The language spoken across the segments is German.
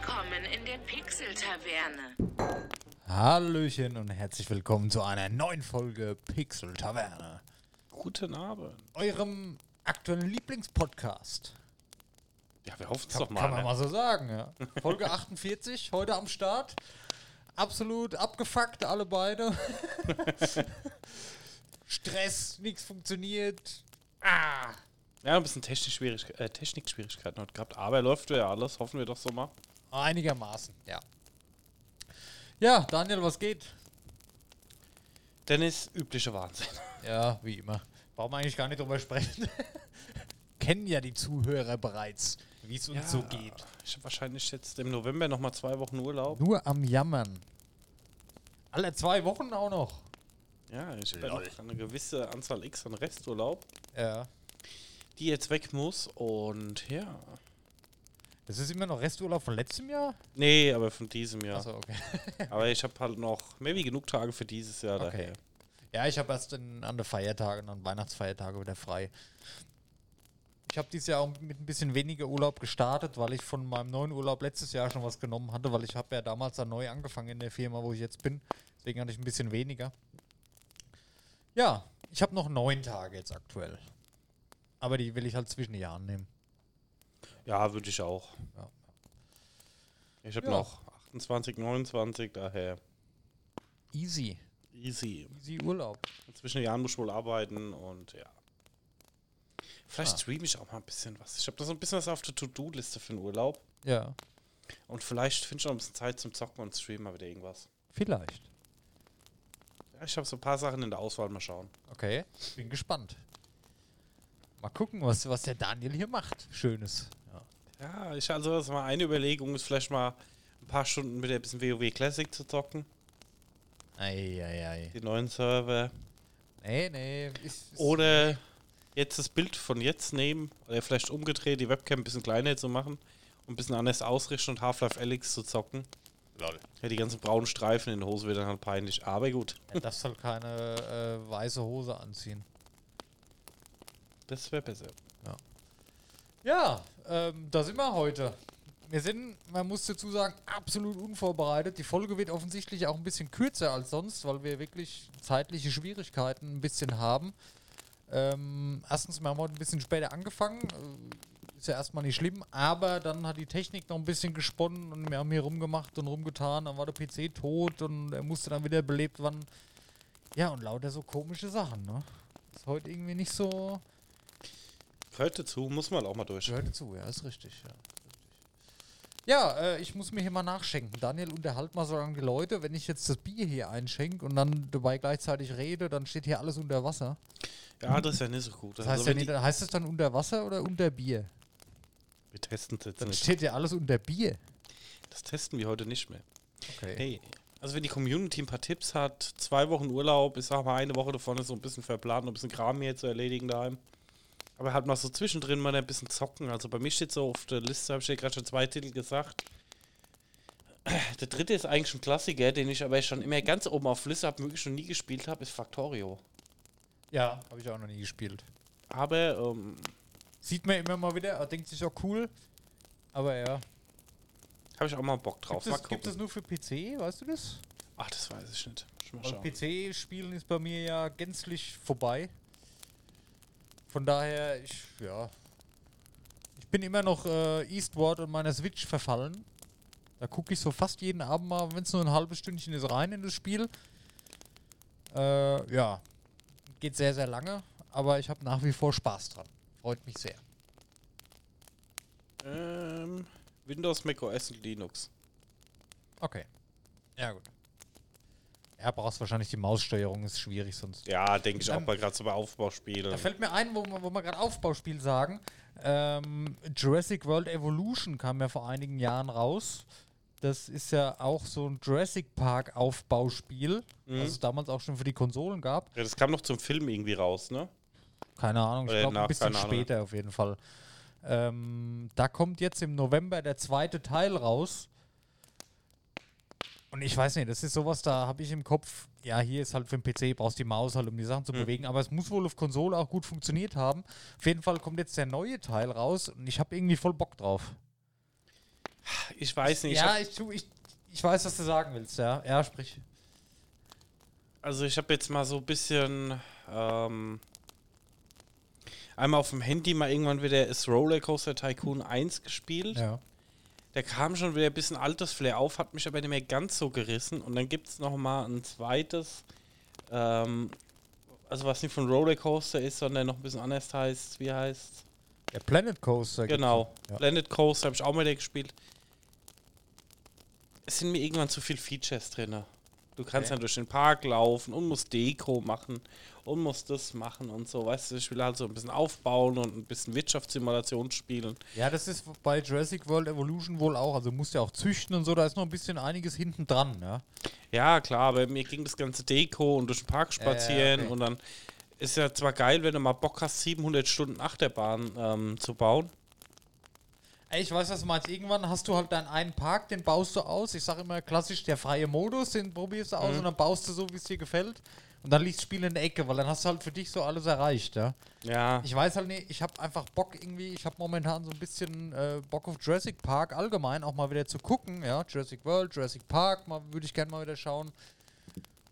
Willkommen in der Pixel-Taverne. Hallöchen und herzlich willkommen zu einer neuen Folge Pixel Taverne. Guten Abend. Eurem aktuellen Lieblingspodcast. Ja, wir hoffen es doch mal. kann man ne? mal so sagen, ja. Folge 48, heute am Start. Absolut abgefuckt, alle beide. Stress, nichts funktioniert. Ah. Ja, ein bisschen äh, Technikschwierigkeiten heute gehabt. Aber läuft ja alles, hoffen wir doch so mal. Einigermaßen, ja. Ja, Daniel, was geht? Dennis, übliche Wahnsinn. Ja, wie immer. Brauchen wir eigentlich gar nicht drüber sprechen. Kennen ja die Zuhörer bereits, wie es uns so geht. Ich habe wahrscheinlich jetzt im November nochmal zwei Wochen Urlaub. Nur am Jammern. Alle zwei Wochen auch noch. Ja, ich habe ja noch eine gewisse Anzahl X an Resturlaub, Ja. die jetzt weg muss. Und ja. Das ist immer noch Resturlaub von letztem Jahr? Nee, aber von diesem Jahr. Achso, okay. Aber ich habe halt noch wie genug Tage für dieses Jahr Okay. daher. Ja, ich habe erst in, an den Feiertagen, an Weihnachtsfeiertage wieder frei. Ich habe dieses Jahr auch mit ein bisschen weniger Urlaub gestartet, weil ich von meinem neuen Urlaub letztes Jahr schon was genommen hatte, weil ich habe ja damals dann neu angefangen in der Firma, wo ich jetzt bin. Deswegen hatte ich ein bisschen weniger. Ja, ich habe noch neun Tage jetzt aktuell. Aber die will ich halt zwischen den Jahren nehmen. Ja, würde ich auch. Ja. Ich habe Ja. noch 28, 29, daher Easy. easy. Easy Urlaub. Zwischen den Jahren muss ich wohl arbeiten und ja. Vielleicht Ah. streame ich auch mal ein bisschen was. Ich habe da so ein bisschen was auf der To-Do-Liste für den Urlaub. Ja, Und vielleicht finde ich noch ein bisschen Zeit zum Zocken und streamen mal wieder irgendwas. vielleicht. Ja, ich habe so ein paar Sachen in der Auswahl. Mal schauen. Okay, bin gespannt. Mal gucken, was, was der Daniel hier macht. Schönes. Ja. Ja, ich also das mal eine Überlegung, ist vielleicht mal ein paar Stunden mit ein bisschen WoW Classic zu zocken. Eieiei. Die neuen Server. Nee, nee. Ist, ist, Oder jetzt das Bild von jetzt nehmen. Oder vielleicht umgedreht, die Webcam ein bisschen kleiner zu machen. Und ein bisschen anders ausrichten und Half-Life Alyx zu zocken. Lol. Ja, die ganzen braunen Streifen in der Hose wird dann halt peinlich. Aber gut, Er darf halt keine äh, weiße Hose anziehen. das wäre besser. Ja, ähm, da sind wir heute. Wir sind, man muss dazu sagen, absolut unvorbereitet. Die Folge wird offensichtlich auch ein bisschen kürzer als sonst, weil wir wirklich zeitliche Schwierigkeiten ein bisschen haben. Ähm, erstens, wir haben heute ein bisschen später angefangen. Äh, Ist ja erstmal nicht schlimm, aber dann hat die Technik noch ein bisschen gesponnen und wir haben hier rumgemacht und rumgetan. Dann war der PC tot und er musste dann wieder belebt werden. Ja, und lauter so komische Sachen, ne? Ist heute irgendwie nicht so. Gehört dazu, muss man auch mal durch. Gehört dazu, ja, ist richtig, ja. Ja, äh, ich muss mir hier mal nachschenken. Daniel, unterhalt mal so lange die Leute. Wenn ich jetzt das Bier hier einschenke und dann dabei gleichzeitig rede, dann steht hier alles unter Wasser. Ja, das ist ja nicht so gut. Das Also heißt, ja wenn nicht, heißt es dann unter Wasser oder unter Bier? wir testen es jetzt Dann nicht. steht ja alles unter Bier. Das testen wir heute nicht mehr. Okay. Hey, also wenn die Community ein paar Tipps hat, zwei Wochen Urlaub, ich sag mal eine Woche davon ist so ein bisschen verplant, ein bisschen Kram hier zu erledigen daheim. Aber halt mal so zwischendrin mal ein bisschen zocken. Also bei mir steht so auf der Liste, habe ich ja gerade schon zwei Titel gesagt. Der dritte ist eigentlich ein Klassiker, den ich aber schon immer ganz oben auf Liste habe, wirklich schon nie gespielt habe, ist Factorio. Ja, habe ich auch noch nie gespielt. Aber ähm, Sieht man immer mal wieder, er denkt sich auch cool. Aber ja. habe ich auch mal Bock drauf. Gibt es, gibt es nur für PC, weißt du das? Ach, das weiß ich nicht. PC-Spielen ist bei mir ja gänzlich vorbei. Von daher, ich, ja. Ich bin immer noch äh, Eastward und meiner Switch verfallen. Da gucke ich so fast jeden Abend mal, wenn es nur ein halbes Stündchen ist, rein in das Spiel. Äh, ja. Geht sehr, sehr lange, aber ich habe nach wie vor Spaß dran. Freut mich sehr. Ähm, Windows, Mac OS und Linux. Okay. Ja, gut. Ja, brauchst wahrscheinlich die Maussteuerung, ist schwierig sonst. Ja, denke ich auch Ähm, mal gerade so bei Aufbauspielen. Da fällt mir ein, wo, wo wir gerade Aufbauspiel sagen. Ähm, Jurassic World Evolution kam ja vor einigen Jahren raus. Das ist ja auch so ein Jurassic Park Aufbauspiel, Mhm. was es damals auch schon für die Konsolen gab. Ja, das kam noch zum Film irgendwie raus, ne? Keine Ahnung, ich glaube ein bisschen später auf jeden Fall. Ähm, da kommt jetzt im November der zweite Teil raus. Und ich weiß nicht, das ist sowas, da habe ich im Kopf, ja, hier ist halt für den PC, brauchst die Maus halt, um die Sachen zu bewegen, aber es muss wohl auf Konsole auch gut funktioniert haben. Auf jeden Fall kommt jetzt der neue Teil raus und ich habe irgendwie voll Bock drauf. Ich weiß nicht. ich ja, ich, tu, ich, ich weiß, was du sagen willst, ja. Ja, sprich. Also ich habe jetzt mal so ein bisschen ähm, einmal auf dem Handy mal irgendwann wieder ist Rollercoaster Tycoon 1 gespielt. Ja. Der kam schon wieder ein bisschen altes Flair auf, hat mich aber nicht mehr ganz so gerissen. Und dann gibt es noch mal ein zweites, ähm, also was nicht von Rollercoaster ist, sondern noch ein bisschen anders heißt. Wie heißt Der Planet Coaster. Genau, Ja. Planet Coaster habe ich auch mal wieder gespielt. Es sind mir irgendwann zu viel Features drin. Du kannst Okay. dann durch den Park laufen und musst Deko machen und musst das machen und so. Weißt du, ich will halt so ein bisschen aufbauen und ein bisschen Wirtschaftssimulation spielen. Ja, das ist bei Jurassic World Evolution wohl auch. Also musst ja auch züchten und so, da ist noch ein bisschen einiges hinten dran, ja. Ja, klar, aber mir ging das ganze Deko und durch den Park spazieren okay. und dann ist ja zwar geil, wenn du mal Bock hast, 700 Stunden Achterbahn ähm, zu bauen. Ey, ich weiß, was du meinst. Irgendwann hast du halt deinen einen Park, den baust du aus. Ich sage immer klassisch der freie Modus, den probierst du aus und dann baust du so, wie es dir gefällt. Und dann liegt das Spiel in der Ecke, weil dann hast du halt für dich so alles erreicht, ja. Ja, Ich weiß halt nicht, ich habe einfach Bock irgendwie, ich habe momentan so ein bisschen äh, Bock auf Jurassic Park allgemein auch mal wieder zu gucken, ja. Jurassic World, Jurassic Park, mal würde ich gerne mal wieder schauen.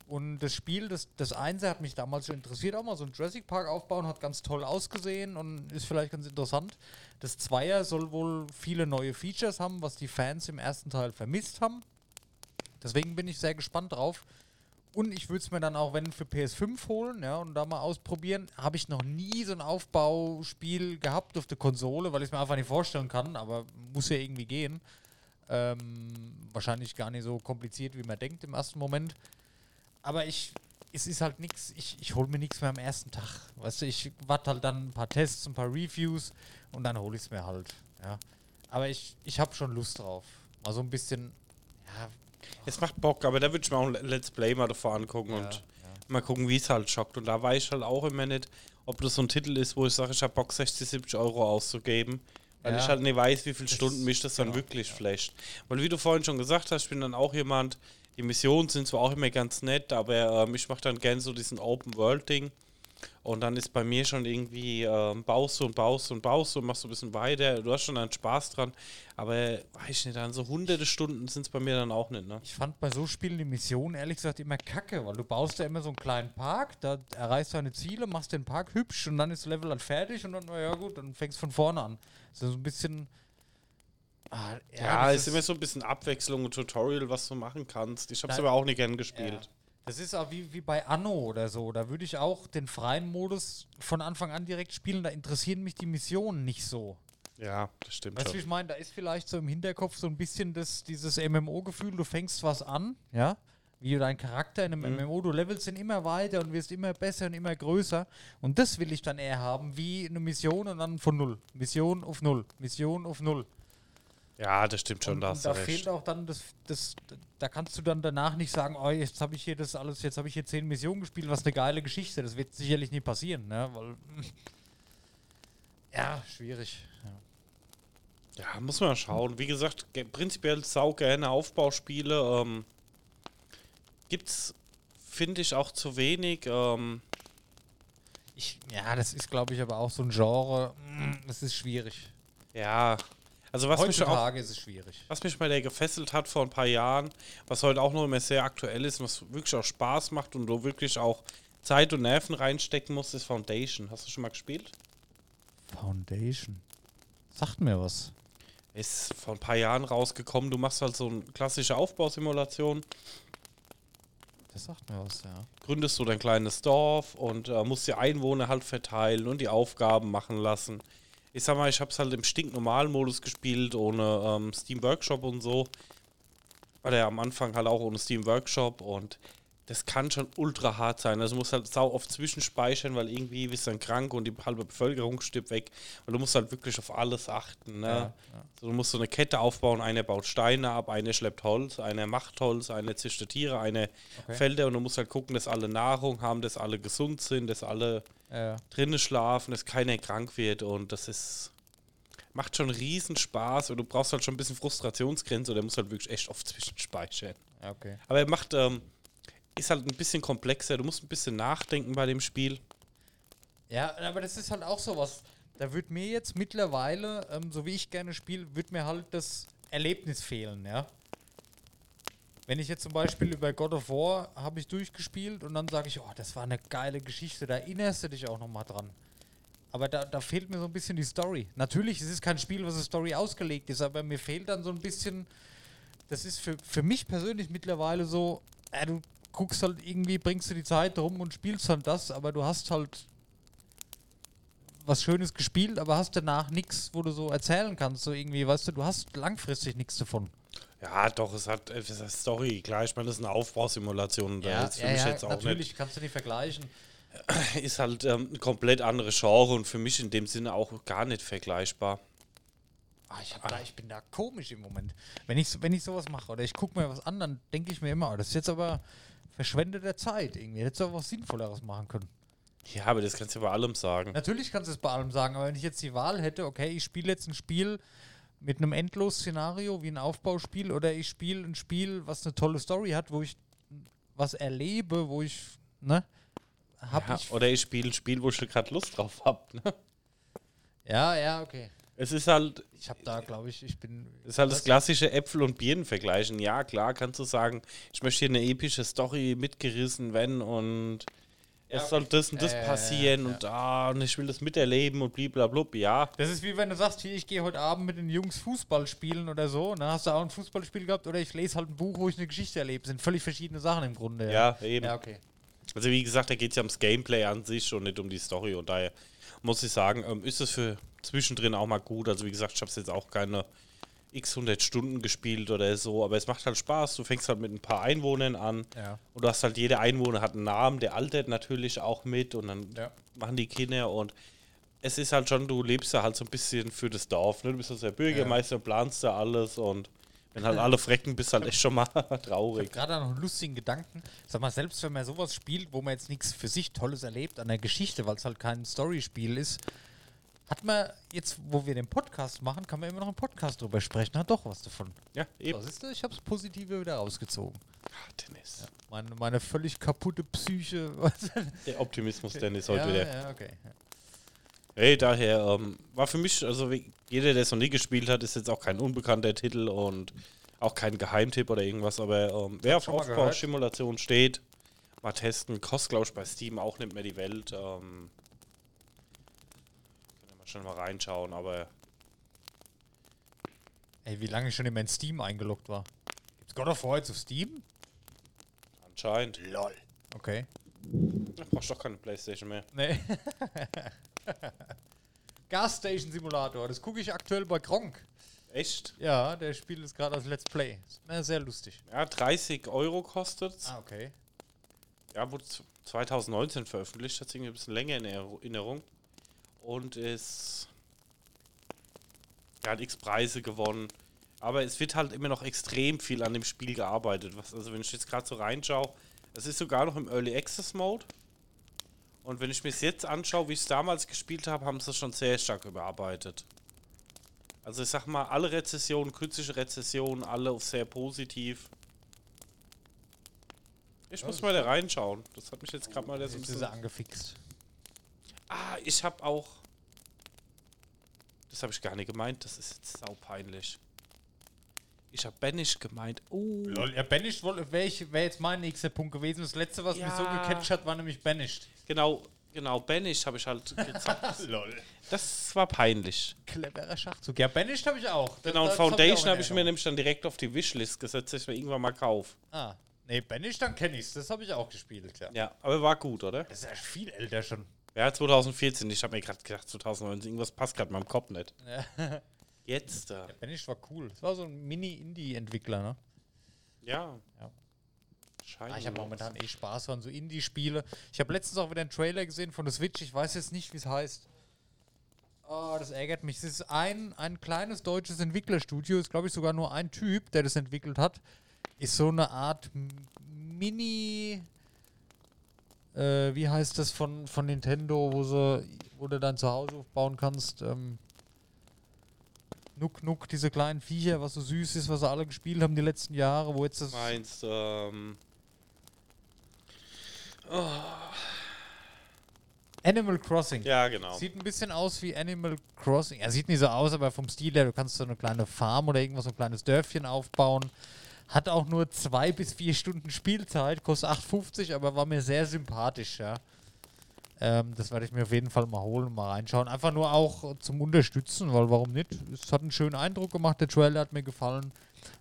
Und das Spiel, das, das Einser hat mich damals schon interessiert, auch mal so einen Jurassic Park aufbauen, hat ganz toll ausgesehen und ist vielleicht ganz interessant. Das Zweier soll wohl viele neue Features haben, was die Fans im ersten Teil vermisst haben. Deswegen bin ich sehr gespannt drauf. Und ich würde es mir dann auch, wenn für PS5 holen, ja, und da mal ausprobieren. Habe ich noch nie so ein Aufbauspiel gehabt auf der Konsole, weil ich es mir einfach nicht vorstellen kann, aber muss ja irgendwie gehen. Ähm, wahrscheinlich gar nicht so kompliziert, wie man denkt im ersten Moment. Aber ich, es ist halt nichts, ich, ich hole mir nichts mehr am ersten Tag. Weißt du, ich warte halt dann ein paar Tests, ein paar Reviews und dann hole ich es mir halt. Ja. Aber ich, ich habe schon Lust drauf. Mal so ein bisschen, ja, es macht Bock, aber da würde ich mir auch ein Let's Play mal davor angucken ja, und ja. mal gucken, wie es halt schockt. Und da weiß ich halt auch immer nicht, ob das so ein Titel ist, wo ich sage, ich habe Bock, 60, 70 Euro auszugeben. Weil Ja. ich halt nicht weiß, wie viele Stunden mich das dann genau, wirklich ja. flasht. Weil wie du vorhin schon gesagt hast, ich bin dann auch jemand, die Missionen sind zwar auch immer ganz nett, aber ähm, ich mache dann gern so diesen Open-World-Ding. Und dann ist bei mir schon irgendwie, ähm, baust du und baust du und baust du und machst du ein bisschen weiter. Du hast schon einen Spaß dran. Aber weiß ich nicht, dann so hunderte Stunden sind es bei mir dann auch nicht, ne? Ich fand bei so Spielen die Mission ehrlich gesagt immer kacke, weil du baust ja immer so einen kleinen Park, da erreichst deine Ziele, machst den Park hübsch und dann ist Level halt fertig und dann, na ja gut, dann fängst von vorne an. Das ist so ein bisschen. Ah, Ja, das es ist immer so ein bisschen Abwechslung und Tutorial, was du machen kannst. Ich habe es aber auch nicht gern ja. gespielt. Das ist auch wie, wie bei Anno oder so. Da würde ich auch den freien Modus von Anfang an direkt spielen. Da interessieren mich die Missionen nicht so. Ja, das stimmt Weißt du, wie ich meine? Da ist vielleicht so im Hinterkopf so ein bisschen das, dieses MMO-Gefühl, du fängst was an, ja, wie dein Charakter in einem Mhm. MMO, du levelst ihn immer weiter und wirst immer besser und immer größer. Und das will ich dann eher haben, wie eine Mission und dann von null. Mission auf null. Mission auf null. Ja, das stimmt schon, und, da und da recht. fehlt auch dann das, das, da kannst du dann danach nicht sagen, oh, jetzt habe ich hier das alles, jetzt habe ich hier zehn Missionen gespielt, was eine geile Geschichte. Das wird sicherlich nie passieren, ne? Weil. Ja, schwierig. Ja. Ja, muss man schauen. Wie gesagt, ge- prinzipiell sau gerne Aufbauspiele. Ähm, gibt's, finde ich, auch zu wenig. Ähm, Ich, ja, das ist, glaube ich, aber auch so ein Genre. mm, Das ist schwierig. ja, also was mich, auch, Heutzutage ist es schwierig. was mich bei der gefesselt hat vor ein paar Jahren, was heute auch noch immer sehr aktuell ist, und was wirklich auch Spaß macht und du wirklich auch Zeit und Nerven reinstecken musst, ist Foundation. Hast du schon mal gespielt? Foundation. Sagt mir was. Ist vor ein paar Jahren rausgekommen. Du machst halt so eine klassische Aufbausimulation. Das sagt mir was, ja. gründest du dein kleines Dorf und äh, musst die Einwohner halt verteilen und die Aufgaben machen lassen. Ich sag mal, ich habe es halt im stinknormalen Modus gespielt, ohne ähm, Steam Workshop und so. Oder am Anfang halt auch ohne Steam Workshop und das kann schon ultra hart sein. Also du musst halt sau oft zwischenspeichern, weil irgendwie bist du dann krank und die halbe Bevölkerung stirbt weg. Und du musst halt wirklich auf alles achten. Ne? Ja, ja. So, du musst so eine Kette aufbauen, einer baut Steine ab, einer schleppt Holz, einer macht Holz, einer züchtet Tiere, einer Okay. Felder und du musst halt gucken, dass alle Nahrung haben, dass alle gesund sind, dass alle Ja. drinnen schlafen, dass keiner krank wird und das ist macht schon riesen Spaß und du brauchst halt schon ein bisschen Frustrationsgrenze oder musst halt wirklich echt oft zwischenspeichern. okay. Aber er macht, ähm, ist halt ein bisschen komplexer, du musst ein bisschen nachdenken bei dem Spiel. Ja, aber das ist halt auch sowas. Da wird mir jetzt mittlerweile, ähm, so wie ich gerne spiele, wird mir halt das Erlebnis fehlen, ja. Wenn ich jetzt zum Beispiel über God of War habe ich durchgespielt und dann sage ich, oh, das war eine geile Geschichte, da erinnerst du dich auch nochmal dran. Aber da, da fehlt mir so ein bisschen die Story. Natürlich, es ist kein Spiel, was eine Story ausgelegt ist, aber mir fehlt dann so ein bisschen, das ist für, für mich persönlich mittlerweile so, äh, du guckst halt irgendwie, bringst du die Zeit rum und spielst halt das, aber du hast halt was Schönes gespielt, aber hast danach nichts, wo du so erzählen kannst. So irgendwie, weißt du, du hast langfristig nichts davon. Ja, doch, es hat es ist eine Story. Klar, ich meine, das ist eine Aufbausimulation. Da ist für mich jetzt auch natürlich kannst du nicht vergleichen. nicht. Ist halt ähm, ein komplett andere Genre und für mich in dem Sinne auch gar nicht vergleichbar. Ah, ich, da, ich bin da komisch im Moment. Wenn ich, wenn ich sowas mache oder ich gucke mir was an, dann denke ich mir immer, oh, das ist jetzt aber verschwendete Zeit irgendwie. Hättest du auch was Sinnvolleres machen können. Ja, aber das kannst du bei allem sagen. Natürlich kannst du es bei allem sagen, aber wenn ich jetzt die Wahl hätte, okay, ich spiele jetzt ein Spiel mit einem Endlos-Szenario wie ein Aufbauspiel oder ich spiele ein Spiel, was eine tolle Story hat, wo ich was erlebe, wo ich, ne, hab Ja, ich. oder ich spiele ein Spiel, wo ich gerade Lust drauf habe. Ne? Ja, ja, okay. Es ist halt, Ich habe da, glaube ich, ich bin. es ist halt das klassische Äpfel und Birnen vergleichen. Ja, klar, kannst du sagen, ich möchte hier eine epische Story mitgerissen werden und Ja, es soll das und das Äh, passieren ja. und ah, und ich will das miterleben und bliblablub. Ja, Das ist wie wenn du sagst, hier, ich gehe heute Abend mit den Jungs Fußball spielen oder so. Ne? Hast du auch ein Fußballspiel gehabt oder ich lese halt ein Buch, wo ich eine Geschichte erlebe. Sind völlig verschiedene Sachen im Grunde. ja, eben. Ja, okay. Also wie gesagt, da geht es ja ums Gameplay an sich und nicht um die Story. Und daher muss ich sagen, ähm, ist es für zwischendrin auch mal gut. Also wie gesagt, ich habe es jetzt auch keine x 100 Stunden gespielt oder so, aber es macht halt Spaß. Du fängst halt mit ein paar Einwohnern an Ja. und du hast halt, jeder Einwohner hat einen Namen, der altert natürlich auch mit und dann Ja. machen die Kinder und es ist halt schon, du lebst ja halt so ein bisschen für das Dorf. Ne? Du bist also der Bürgermeister und planst da alles und wenn halt alle frecken, bist halt echt schon mal traurig. Gerade noch einen lustigen Gedanken. Sag mal, selbst wenn man sowas spielt, wo man jetzt nichts für sich Tolles erlebt an der Geschichte, weil es halt kein Storyspiel ist, hat man jetzt, wo wir den Podcast machen, kann man immer noch im Podcast drüber sprechen. Hat doch was davon. Ja, eben. Was ist das? Ich habe das Positive wieder rausgezogen. Ah, Dennis. Meine, meine völlig kaputte Psyche. Der Optimismus, Dennis, heute ja, wieder. ja, okay. Hey, daher ähm, war für mich, also wie- jeder, der es noch nie gespielt hat, ist jetzt auch kein unbekannter Titel und auch kein Geheimtipp oder irgendwas, aber ähm, wer auf. Aufbausimulation steht, mal testen. Kostet, glaube ich, bei Steam auch nicht mehr die Welt. Ähm, schon mal reinschauen, aber Ey, wie lange ich schon in mein Steam eingeloggt war. Gibt's God of War jetzt auf Steam? anscheinend. Lol. Okay. Da brauchst doch keine Playstation mehr. Nee. Gasstation Simulator, das gucke ich aktuell bei Gronk. Echt? Ja, der spielt es gerade als Let's Play. Ist sehr lustig. Ja, 30 Euro kostet Ah, okay. Ja, wurde z- 2019 veröffentlicht, hat irgendwie ein bisschen länger in Erinner- Erinnerung. Und ist. Ja, hat x Preise gewonnen. Aber es wird halt immer noch extrem viel an dem Spiel gearbeitet. Was, also, wenn ich jetzt gerade so reinschaue, es ist sogar noch im Early Access Mode. Und wenn ich mir es jetzt anschaue, wie ich es damals gespielt habe, haben sie es schon sehr stark überarbeitet. Also, ich sag mal, alle Rezessionen, kritische Rezessionen, alle auf sehr positiv. Ich muss mal da reinschauen. Das hat mich jetzt gerade mal so ein bisschen. angefixt. Ah, ich habe auch. Das habe ich gar nicht gemeint. Das ist jetzt saupeinlich. Ich habe Banish gemeint. Oh. Lol, ja, Banished wäre wär jetzt mein nächster Punkt gewesen. Das letzte, was mich so Ja. gecatcht hat, war nämlich Banished. Genau, genau. Banish habe ich halt gezockt. Lol. das war peinlich. Cleverer Schachzug. Ja, Banished habe ich auch. Das- Genau, und das hab ich Foundation habe ich mir nämlich dann direkt auf die Wishlist gesetzt, dass ich mir irgendwann mal kaufe. Ah, nee, Banished, dann kenne ich's. Das habe ich auch gespielt, ja. Ja, aber war gut, oder? Das ist ja viel älter schon. Ja, 2014. Ich habe mir gerade gedacht, 2019, irgendwas passt gerade meinem Kopf nicht. Ja. Jetzt da. Banished war cool. Das war so ein Mini-Indie-Entwickler, ne? Ja. Ja. Scheint. Ah, ich habe momentan eh Spaß an so Indie-Spiele. Ich habe letztens auch wieder einen Trailer gesehen von der Switch. Ich weiß jetzt nicht, wie es heißt. Oh, das ärgert mich. Es ist ein, ein kleines deutsches Entwicklerstudio. Ist, glaube ich, sogar nur ein Typ, der das entwickelt hat. Ist so eine Art Mini. Äh, wie heißt das von, von Nintendo, wo, sie, wo du dein Zuhause aufbauen kannst? Ähm, Nuck Nuck, diese kleinen Viecher, was so süß ist, was sie alle gespielt haben die letzten Jahre, wo jetzt das. meinst, ähm. Animal Crossing. Ja, genau. Sieht ein bisschen aus wie Animal Crossing. Er sieht nicht so aus, aber vom Stil her, du kannst so eine kleine Farm oder irgendwas, so ein kleines Dörfchen aufbauen. Hat auch nur zwei bis vier Stunden Spielzeit, kostet 8,50, aber war mir sehr sympathisch, ja. Ähm, das werde ich mir auf jeden Fall mal holen und mal reinschauen. Einfach nur auch zum Unterstützen, weil warum nicht? Es hat einen schönen Eindruck gemacht, der Trailer hat mir gefallen.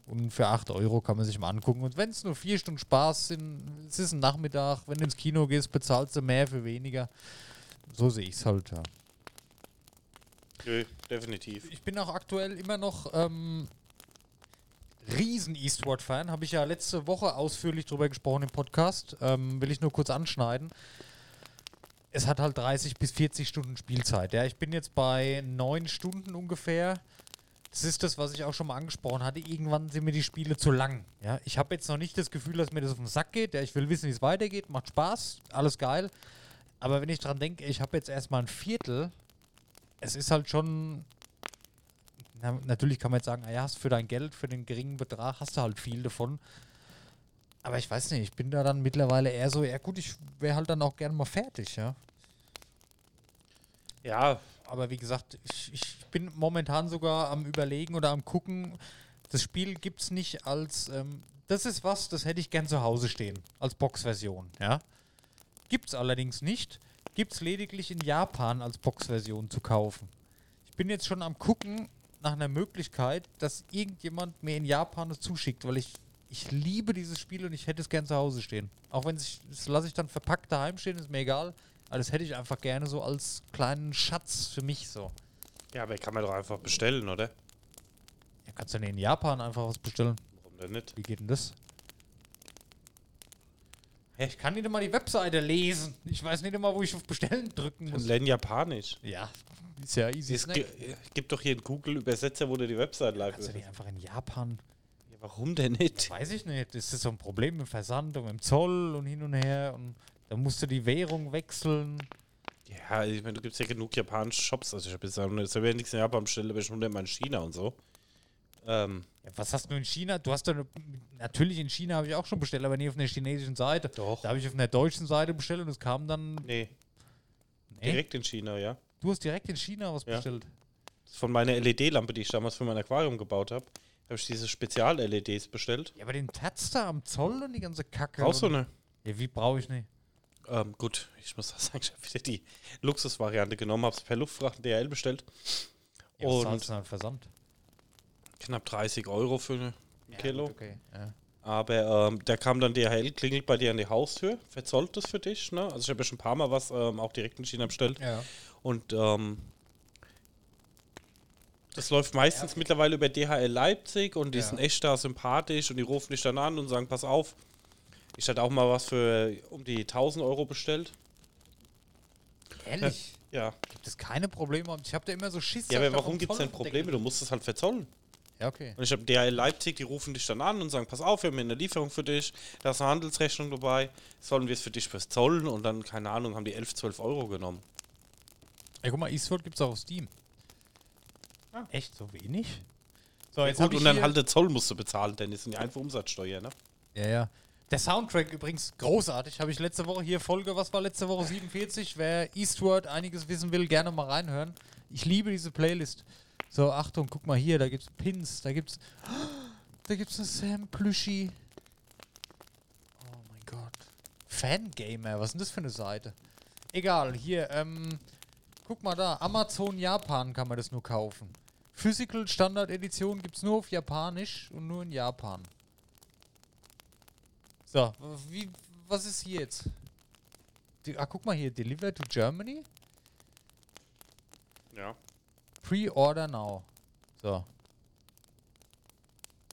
Und für 8 Euro kann man sich mal angucken. Und wenn es nur vier Stunden Spaß sind, es ist ein Nachmittag, wenn du ins Kino gehst, bezahlst du mehr für weniger. So sehe ich es halt, ja. Nö, definitiv. Ich bin auch aktuell immer noch ähm, riesen Eastward-Fan. Habe ich ja letzte Woche ausführlich drüber gesprochen im Podcast. Ähm, will ich nur kurz anschneiden. Es hat halt 30 bis 40 Stunden Spielzeit. Ja, ich bin jetzt bei 9 Stunden ungefähr. Das ist das, was ich auch schon mal angesprochen hatte. Irgendwann sind mir die Spiele zu lang. Ja, ich habe jetzt noch nicht das Gefühl, dass mir das auf den Sack geht. Ja, ich will wissen, wie es weitergeht. Macht Spaß, alles geil. Aber wenn ich dran denke, ich habe jetzt erstmal ein Viertel, es ist halt schon. Na, natürlich kann man jetzt sagen, ah ja, hast für dein Geld, für den geringen Betrag, hast du halt viel davon. Aber ich weiß nicht, ich bin da dann mittlerweile eher so, ja gut, ich wäre halt dann auch gerne mal fertig, ja. Ja, Aber wie gesagt, ich, ich bin momentan sogar am Überlegen oder am Gucken. Das Spiel gibt es nicht als. Ähm, das ist was, das hätte ich gern zu Hause stehen. Als Boxversion, ja. Gibt es allerdings nicht. Gibt es lediglich in Japan als Boxversion zu kaufen. Ich bin jetzt schon am Gucken nach einer Möglichkeit, dass irgendjemand mir in Japan es zuschickt, weil ich, ich liebe dieses Spiel und ich hätte es gern zu Hause stehen. Auch wenn es, das lasse ich dann verpackt daheim stehen, ist mir egal. Aber das hätte ich einfach gerne so als kleinen Schatz für mich so. ja, aber kann man doch einfach bestellen, oder? Ja, kannst du denn in Japan einfach was bestellen? Warum denn nicht? Wie geht denn das? Hä, ich kann nicht immer die Webseite lesen. Ich weiß nicht immer, wo ich auf Bestellen drücken muss. lernen Japanisch. Ja, ist ja easy. Es Snack. gi- gibt doch hier einen Google-Übersetzer, wo du die Website live Kannst du die einfach in Japan? Ja, warum denn nicht? Weiß ich nicht. Das ist so ein Problem mit Versand und dem Zoll und hin und her. Und da musst du die Währung wechseln. Ja, ich meine, du gibst ja genug japanische Shops. Also ich habe jetzt auch nicht- selber nichts in Japan bestellt, aber schon immer in China und so. Ähm, Ja, was hast du in China? Du hast doch eine, natürlich in China habe ich auch schon bestellt, aber nie auf einer chinesischen Seite. Doch. Da habe ich auf einer deutschen Seite bestellt und es kam dann. nee, Nee, direkt in China, ja. Du hast direkt in China was Ja. bestellt. Von meiner LED-Lampe, die ich damals für mein Aquarium gebaut habe, habe ich diese Spezial-LEDs bestellt. Ja, aber den Tats da am Zoll und die ganze Kacke. Brauchst du eine? Ja, wie brauche ich nicht? Ähm, gut, ich muss auch sagen, ich habe wieder die Luxusvariante genommen, habe es per Luftfracht DHL bestellt. Ja, Und- zahlst du denn an Versand? Knapp 30 Euro für ein Kilo. gut, okay. Ja. Aber ähm, der kam dann DHL, klingelt bei dir an die Haustür, verzollt das für dich. Ne? Also ich habe ja schon ein paar Mal was ähm, auch direkt in China bestellt. ja. Und ähm, das läuft meistens mittlerweile über DHL Leipzig und die Ja. sind echt da sympathisch und die rufen dich dann an und sagen, pass auf. Ich hatte auch mal was für um die 1000 Euro bestellt. Ehrlich? Ja, Gibt es keine Probleme? Ich habe da immer so Schiss. ja aber da warum gibt es denn Probleme? Du musst es halt verzollen. Ja, okay. Und ich habe DHL Leipzig, die rufen dich dann an und sagen, pass auf, wir haben hier eine Lieferung für dich, da ist eine Handelsrechnung dabei, sollen wir es für dich fürs Zollen und dann, keine Ahnung, haben die 11, 12 Euro genommen. Ja, guck mal, Eastwood gibt es auch auf Steam. Echt so wenig? So, jetzt gut, und dann halt der Zoll musst du bezahlen, denn das sind ja einfach Umsatzsteuer, ne? Ja, ja. Der Soundtrack übrigens großartig. Habe ich letzte Woche hier Folge, was war letzte Woche 47? Wer Eastward einiges wissen will, gerne mal reinhören. Ich liebe diese Playlist. So, Achtung, guck mal hier, da gibt's Pins, da gibt's da gibt's eine Sam Plüschi. Oh mein Gott. Fangamer, was ist denn das für eine Seite? Egal, hier, ähm guck mal da, Amazon Japan kann man das nur kaufen. Physical Standard Edition gibt's nur auf Japanisch und nur in Japan. So, wie, was ist hier jetzt? Die, ah, guck mal hier, Deliver to Germany? Ja. Pre-order now. So.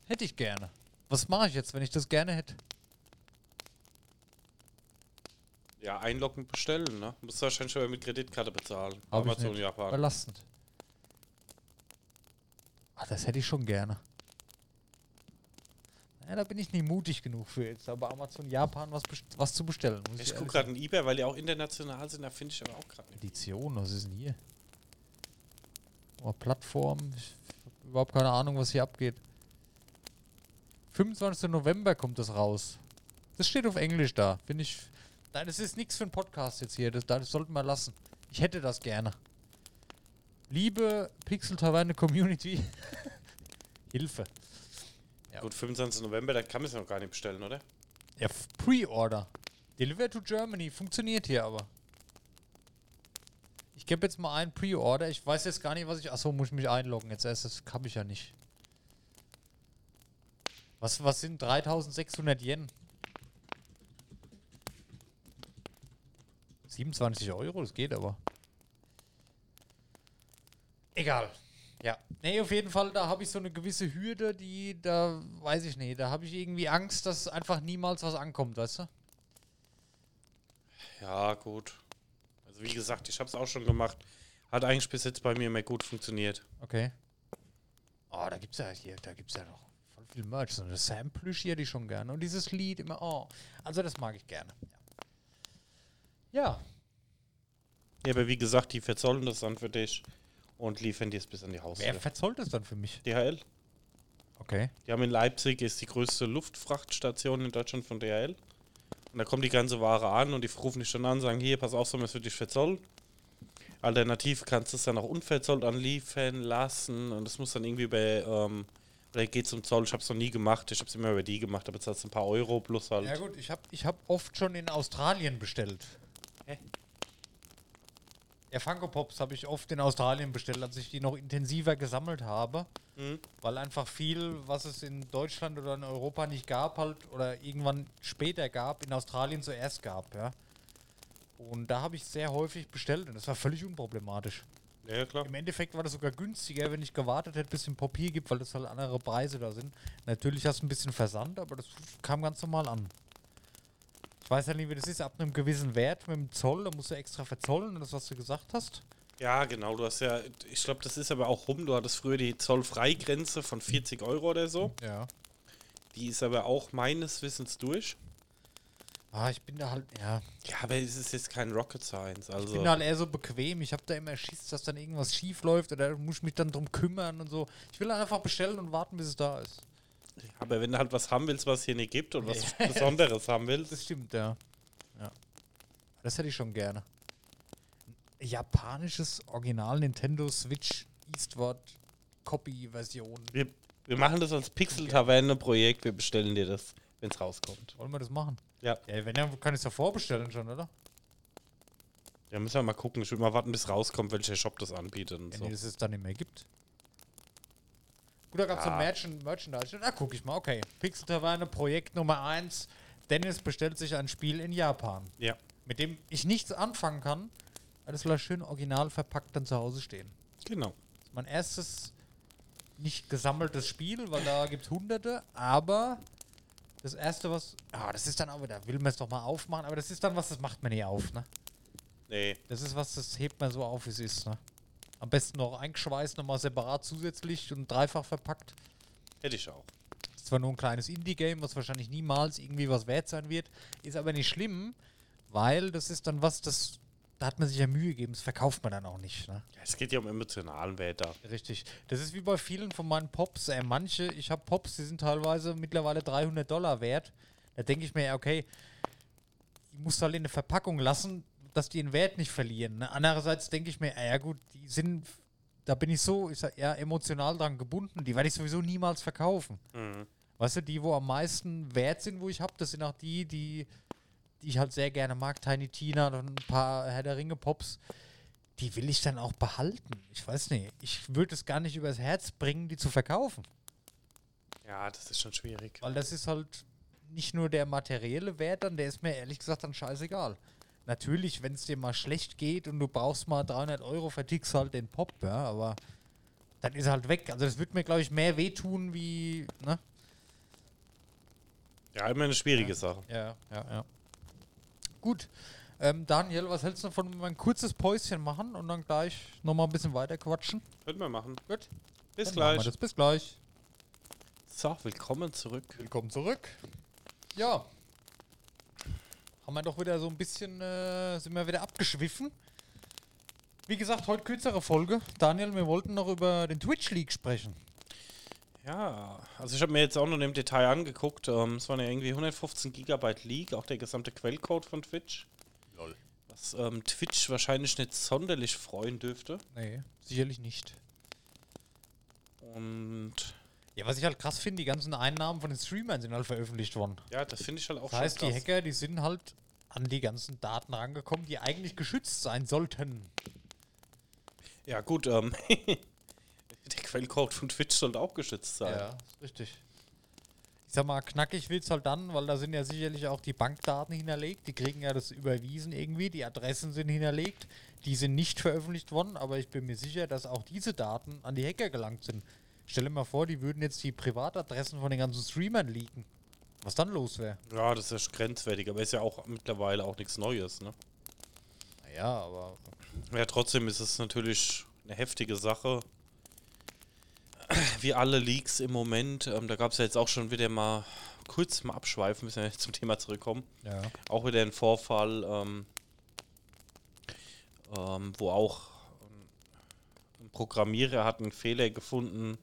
Hätte ich gerne. Was mache ich jetzt, wenn ich das gerne hätte? Ja, einloggen, bestellen, ne? Musst du wahrscheinlich schon mit Kreditkarte bezahlen. Hab ich Amazon nicht. Japan. Belastend. Ah, das hätte ich schon gerne. Ja, da bin ich nicht mutig genug für jetzt, aber Amazon Japan was, was zu bestellen. Ich ehrlich gucke gerade in eBay, weil die auch international sind, da finde ich aber auch gerade nicht. Edition, was ist denn hier? Oh, Plattform, ich habe überhaupt keine Ahnung, was hier abgeht. 25. November kommt das raus. Das steht auf Englisch da, finde ich. Nein, das ist nichts für einen Podcast jetzt hier, das, das sollten wir lassen. Ich hätte das gerne. Liebe Pixel Taverne Community, Hilfe. Ja. Gut, 25. November, da kann man es ja noch gar nicht bestellen, oder? Ja, Pre-Order. Deliver to Germany. Funktioniert hier aber. Ich gebe jetzt mal ein Pre-Order. Ich weiß jetzt gar nicht, was ich. Achso, muss ich mich einloggen. Jetzt erst, das kann ich ja nicht. Was, was sind 3600 Yen? 27 Euro, das geht aber. Egal. Ja. Nee, auf jeden Fall, da habe ich so eine gewisse Hürde, die, da weiß ich nicht, da habe ich irgendwie Angst, dass einfach niemals was ankommt, weißt du? Ja, gut. Also wie gesagt, ich habe es auch schon gemacht. Hat eigentlich bis jetzt bei mir immer gut funktioniert. Okay. Oh, da gibt's ja hier, da gibt's ja noch voll viel Merch. So eine Sample hier die schon gerne. Und dieses Lied immer, oh. Also das mag ich gerne. Ja. ja. Ja, aber wie gesagt, die verzollen das dann für dich und liefern dir es bis an die Haustür. Wer verzollt das dann für mich? DHL. Okay. Die haben in Leipzig ist die größte Luftfrachtstation in Deutschland von DHL. Und da kommt die ganze Ware an und die rufen dich dann an, sagen, hier, pass auf, sollen wir es für dich verzollen? Alternativ kannst du es dann auch unverzollt anliefern lassen und das muss dann irgendwie bei, ähm, oder geht zum Zoll. Ich habe es noch nie gemacht, ich habe es immer über die gemacht, aber zahlst ein paar Euro plus halt. Ja gut, ich habe ich hab oft schon in Australien bestellt. Hä? Ja, Funko Pops habe ich oft in Australien bestellt, als ich die noch intensiver gesammelt habe. Mhm. Weil einfach viel, was es in Deutschland oder in Europa nicht gab, halt oder irgendwann später gab, in Australien zuerst gab, ja. Und da habe ich sehr häufig bestellt und das war völlig unproblematisch. Ja, klar. Im Endeffekt war das sogar günstiger, wenn ich gewartet hätte, bis es ein Papier gibt, weil das halt andere Preise da sind. Natürlich hast du ein bisschen Versand, aber das kam ganz normal an. Ich weiß halt nicht, wie das ist, ab einem gewissen Wert mit dem Zoll, da musst du extra verzollen, das, was du gesagt hast. Ja, genau. Du hast ja, ich glaube, das ist aber auch rum. Du hattest früher die Zollfreigrenze von 40 Euro oder so. Ja. Die ist aber auch meines Wissens durch. Ah, ich bin da halt, ja. Ja, aber es ist jetzt kein Rocket Science. Ich Also, bin halt eher so bequem. Ich habe da immer Schiss, dass dann irgendwas schief läuft oder muss ich mich dann drum kümmern und so. Ich will einfach bestellen und warten, bis es da ist. Aber wenn du halt was haben willst, was hier nicht gibt und was Besonderes haben willst, Das stimmt, ja. ja. Das hätte ich schon gerne. Ein japanisches Original Nintendo Switch Eastward Copy Version. wir, wir machen das als Pixel-Taverne-Projekt. Wir bestellen dir das, wenn es rauskommt. Wollen wir das machen? Ja. Ja, wenn ja, kann ich es ja vorbestellen schon, oder? Ja, müssen wir mal gucken. Ich will mal warten, bis rauskommt, welcher Shop das anbietet und Wenn so. es es dann nicht mehr gibt. Gut, da gab es so Ja. Merchant, Merchandise. Da gucke ich mal. Okay. Pixel Taverne Projekt Nummer 1. Dennis bestellt sich ein Spiel in Japan. Ja, Mit dem ich nichts anfangen kann. Aber das soll schön original verpackt dann zu Hause stehen. genau. Das ist mein erstes nicht gesammeltes Spiel, weil da gibt es hunderte, aber das erste, was. Ah, das ist dann auch wieder, will man es doch mal aufmachen, aber das ist dann was, das macht man nie auf, ne? Nee, Das ist was, das hebt man so auf, wie es ist, ne? Am besten noch eingeschweißt, nochmal separat zusätzlich und dreifach verpackt. hätte ich auch. Ist zwar nur ein kleines Indie-Game, was wahrscheinlich niemals irgendwie was wert sein wird, ist aber nicht schlimm, weil das ist dann was, das. Da hat man sich ja Mühe gegeben, das verkauft man dann auch nicht, ne? Ja, es geht ja um emotionalen Wert da. Richtig. Das ist wie bei vielen von meinen Pops. Äh, manche, ich habe Pops, die sind teilweise mittlerweile 300 Dollar wert. Da denke ich mir, ja, okay, musst du halt in eine Verpackung lassen, dass die ihren Wert nicht verlieren. Ne? Andererseits denke ich mir, ja gut, die sind, da bin ich so, ich sag, ja, emotional dran gebunden. Die werde ich sowieso niemals verkaufen. Mhm. Weißt du, die, wo am meisten wert sind, wo ich habe, das sind auch die, die, die ich halt sehr gerne mag. Tiny Tina und ein paar Herr der Ringe Pops. Die will ich dann auch behalten. Ich weiß nicht. Ich würde es gar nicht übers Herz bringen, die zu verkaufen. Ja, das ist schon schwierig. Weil das ist halt nicht nur der materielle Wert dann, der ist mir ehrlich gesagt dann scheißegal. Natürlich, wenn es dir mal schlecht geht und du brauchst mal 300 Euro, vertickst du halt den Pop, ja, aber dann ist er halt weg. Also das wird mir, glaube ich, mehr wehtun wie, ne? Ja, immer eine schwierige Sache. Ja, ja, ja. Gut. Ähm, Daniel, was hältst du davon, wenn wir ein kurzes Päuschen machen und dann gleich nochmal ein bisschen weiter quatschen? Könnten wir machen. Gut. Bis Dann gleich. Das. Bis gleich. So, willkommen zurück. Willkommen zurück. Ja. Haben wir doch wieder so ein bisschen, äh, sind wir wieder abgeschwiffen. Wie gesagt, heute kürzere Folge. Daniel, wir wollten noch über den Twitch League sprechen. Ja, also ich habe mir jetzt auch noch im Detail angeguckt. Ähm, es waren ja irgendwie 115 Gigabyte Leak, auch der gesamte Quellcode von Twitch. Lol. was ähm, Twitch wahrscheinlich nicht sonderlich freuen dürfte. Nee, sicherlich nicht. Und Ja, was ich halt krass finde, die ganzen Einnahmen von den Streamern sind halt veröffentlicht worden. ja, das finde ich halt auch Das heißt, die krass. Hacker, die sind halt an die ganzen Daten rangekommen, die eigentlich geschützt sein sollten. Ja, gut, ähm, der Quellcode von Twitch sollte auch geschützt sein. Ja, ist richtig. Ich sag mal, knackig wird's halt dann, weil da sind ja sicherlich auch die Bankdaten hinterlegt. Die kriegen ja das überwiesen irgendwie. Die Adressen sind hinterlegt. Die sind nicht veröffentlicht worden, aber ich bin mir sicher, dass auch diese Daten an die Hacker gelangt sind. Stell dir mal vor, die würden jetzt die Privatadressen von den ganzen Streamern leaken. Was dann los wäre. Ja, das ist grenzwertig, aber ist ja auch mittlerweile auch nichts Neues, ne? Naja, aber Ja, trotzdem ist es natürlich eine heftige Sache. Wie alle Leaks im Moment. Ähm, da gab es ja jetzt auch schon wieder mal kurz mal abschweifen, müssen wir jetzt zum Thema zurückkommen. ja. Auch wieder ein Vorfall, ähm, ähm, wo auch ein Programmierer hat einen Fehler gefunden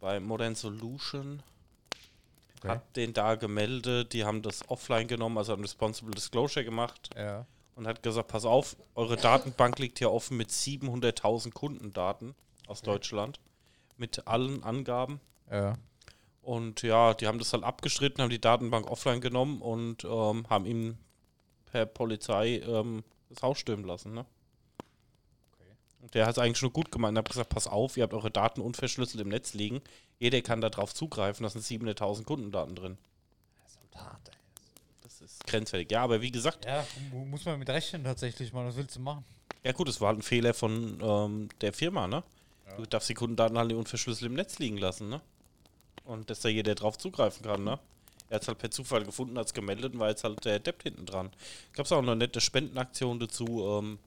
bei Modern Solution. Okay. Hat den da gemeldet, die haben das offline genommen, also haben Responsible Disclosure gemacht Ja. und hat gesagt, pass auf, eure Datenbank liegt hier offen mit 700.000 Kundendaten aus Deutschland, mit allen Angaben. Ja. Und ja, die haben das halt abgestritten, haben die Datenbank offline genommen und ähm, haben ihm per Polizei ähm, das Haus stürmen lassen. Ne? Und der hat es eigentlich nur gut gemeint. Er hat gesagt, pass auf, ihr habt eure Daten unverschlüsselt im Netz liegen. Jeder kann da drauf zugreifen. Da sind 700.000 Kundendaten drin. Das ist hart, ey. Das ist grenzwertig. Ja, aber wie gesagt, Ja, mu- muss man mit rechnen tatsächlich mal. Was willst du machen? ja gut, es war halt ein Fehler von ähm, der Firma. Ne? Du darfst die Kundendaten halt nicht unverschlüsselt im Netz liegen lassen. Ne? Und dass da jeder drauf zugreifen kann. Ne? Er hat es halt per Zufall gefunden, hat es gemeldet und war jetzt halt der Depp hinten dran. Gab es auch noch eine nette Spendenaktion dazu, ähm,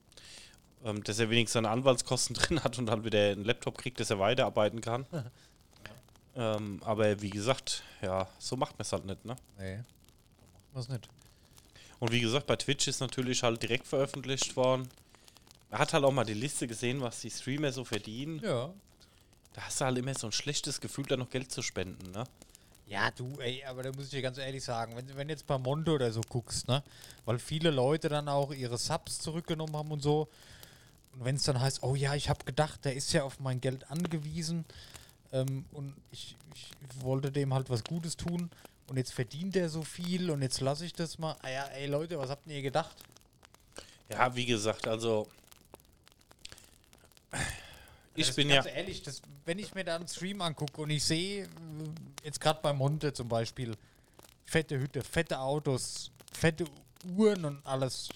dass er wenigstens seine Anwaltskosten drin hat und dann wieder einen Laptop kriegt, dass er weiterarbeiten kann. ähm, aber wie gesagt, ja, so macht man es halt nicht, ne? Nee. Was nicht. Und wie gesagt, bei Twitch ist natürlich halt direkt veröffentlicht worden. Er hat halt auch mal die Liste gesehen, was die Streamer so verdienen. Ja. Da hast du halt immer so ein schlechtes Gefühl, da noch Geld zu spenden, ne? Ja, du, ey, aber da muss ich dir ganz ehrlich sagen, wenn, wenn jetzt bei Monte oder so guckst, ne, weil viele Leute dann auch ihre Subs zurückgenommen haben und so, und wenn es dann heißt, oh ja, ich habe gedacht, der ist ja auf mein Geld angewiesen ähm, und ich, ich wollte dem halt was Gutes tun und jetzt verdient er so viel und jetzt lasse ich das mal. Ah ja, ey Leute, was habt ihr gedacht? Ja, wie gesagt, also. Ich Das bin ist ja. ganz ehrlich, das, wenn ich mir da einen Stream angucke und ich sehe, äh, jetzt gerade bei Monte zum Beispiel, fette Hütte, fette Autos, fette Uhren und alles.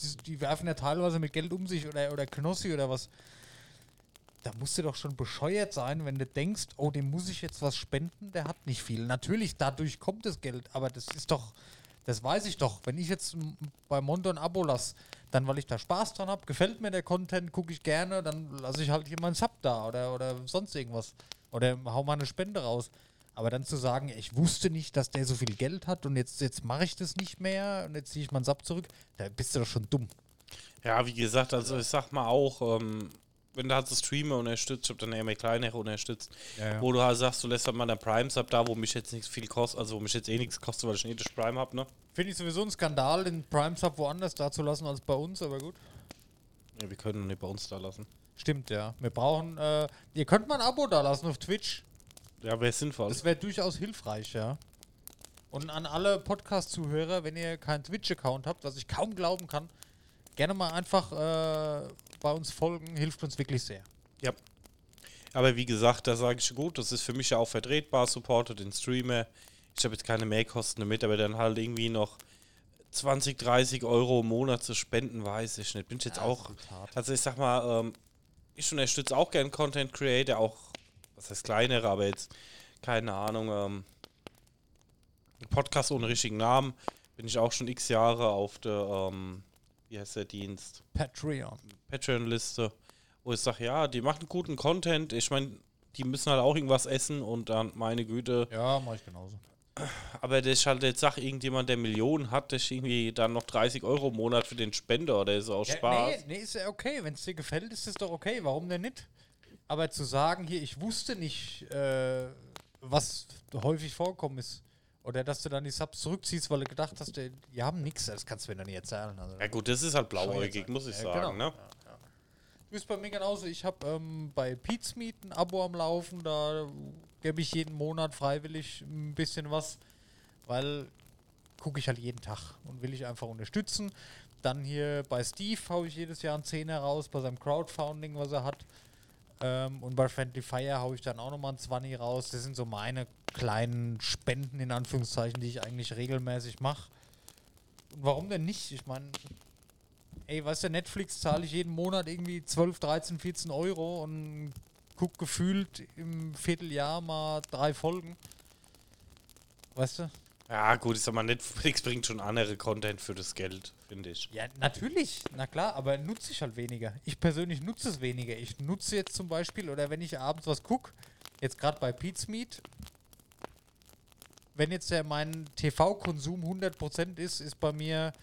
Die, die werfen ja teilweise mit Geld um sich oder, oder Knossi oder was. Da musst du doch schon bescheuert sein, wenn du denkst, oh, dem muss ich jetzt was spenden, der hat nicht viel. Natürlich, dadurch kommt das Geld, aber das ist doch, das weiß ich doch. Wenn ich jetzt bei Monte ein Abo lasse, dann weil ich da Spaß dran habe, gefällt mir der Content, gucke ich gerne, dann lasse ich halt hier meinen Sub da oder, oder sonst irgendwas. Oder hau mal eine Spende raus. Aber dann zu sagen, ich wusste nicht, dass der so viel Geld hat und jetzt, jetzt mache ich das nicht mehr und jetzt ziehe ich meinen Sub zurück, da bist du doch schon dumm. Ja, wie gesagt, also ich sag mal auch, ähm, wenn du halt so Streamer unterstützt, ich hab dann eher mehr kleinere unterstützt, Ja, ja. wo du halt sagst, du lässt halt mal dein Prime-Sub da, wo mich jetzt nichts viel kostet, also wo mich jetzt eh nichts kostet, weil ich ein ethisch Prime hab, ne? Finde ich sowieso ein Skandal, den Prime Sub woanders da zu lassen als bei uns, aber gut. Ja, wir können ihn nicht bei uns da lassen. Stimmt, ja. Wir brauchen, äh, ihr könnt mal ein Abo da lassen auf Twitch. Ja, wäre sinnvoll. Das wäre durchaus hilfreich, ja. Und an alle Podcast-Zuhörer, wenn ihr keinen Twitch-Account habt, was ich kaum glauben kann, gerne mal einfach äh, bei uns folgen, hilft uns wirklich sehr. Ja. Aber wie gesagt, da sage ich gut, das ist für mich ja auch vertretbar, supportet den Streamer. Ich habe jetzt keine Mehrkosten damit, aber dann halt irgendwie noch 20, 30 Euro im Monat zu spenden, weiß ich nicht. Bin ich jetzt auch. Also ich sag mal, ähm, ich unterstütze auch gern Content Creator, auch, was heißt kleinere, aber jetzt, keine Ahnung, ähm, Podcast ohne richtigen Namen. Bin ich auch schon x Jahre auf der, ähm, wie heißt der Dienst? Patreon. Patreon-Liste, wo ich sage, ja, die machen guten Content. Ich meine, die müssen halt auch irgendwas essen und dann, meine Güte. Ja, mache ich genauso. Aber das ist halt jetzt, sag irgendjemand, der Millionen hat, der irgendwie dann noch 30 Euro im Monat für den Spender oder so aus Ja, Spaß. nee, nee, ist ja okay. Wenn es dir gefällt, ist es doch okay. Warum denn nicht? Aber zu sagen, hier, ich wusste nicht, äh, was häufig vorkommen ist, Oder dass du dann die Subs zurückziehst, weil du gedacht hast, die, die haben nichts. Das kannst du mir doch nicht erzählen. Also, Ja gut, das ist halt blauäugig, muss ich Ja, sagen. genau. Ne? Du bist bei mir genauso. Ich habe ähm, bei Pete's Meet ein Abo am Laufen. Da gebe ich jeden Monat freiwillig ein bisschen was, weil gucke ich halt jeden Tag und will ich einfach unterstützen. Dann hier bei Steve haue ich jedes Jahr einen Zehner raus bei seinem Crowdfunding, was er hat. Ähm, und bei Friendly Fire haue ich dann auch nochmal einen 20 raus. Das sind so meine kleinen Spenden in Anführungszeichen, die ich eigentlich regelmäßig mache. Und warum denn nicht? Ich meine, ey, weißt du, Netflix zahle ich jeden Monat irgendwie 12, 13, 14 Euro und guck gefühlt im Vierteljahr mal drei Folgen. Weißt du? Ja gut, ich sag mal, Netflix bringt schon andere Content für das Geld, finde ich. Ja, natürlich, na klar, aber nutze ich halt weniger. Ich persönlich nutze es weniger. Ich nutze jetzt zum Beispiel, oder wenn ich abends was gucke, jetzt gerade bei Pete's Meet, wenn jetzt der mein TV-Konsum 100% ist, ist bei mir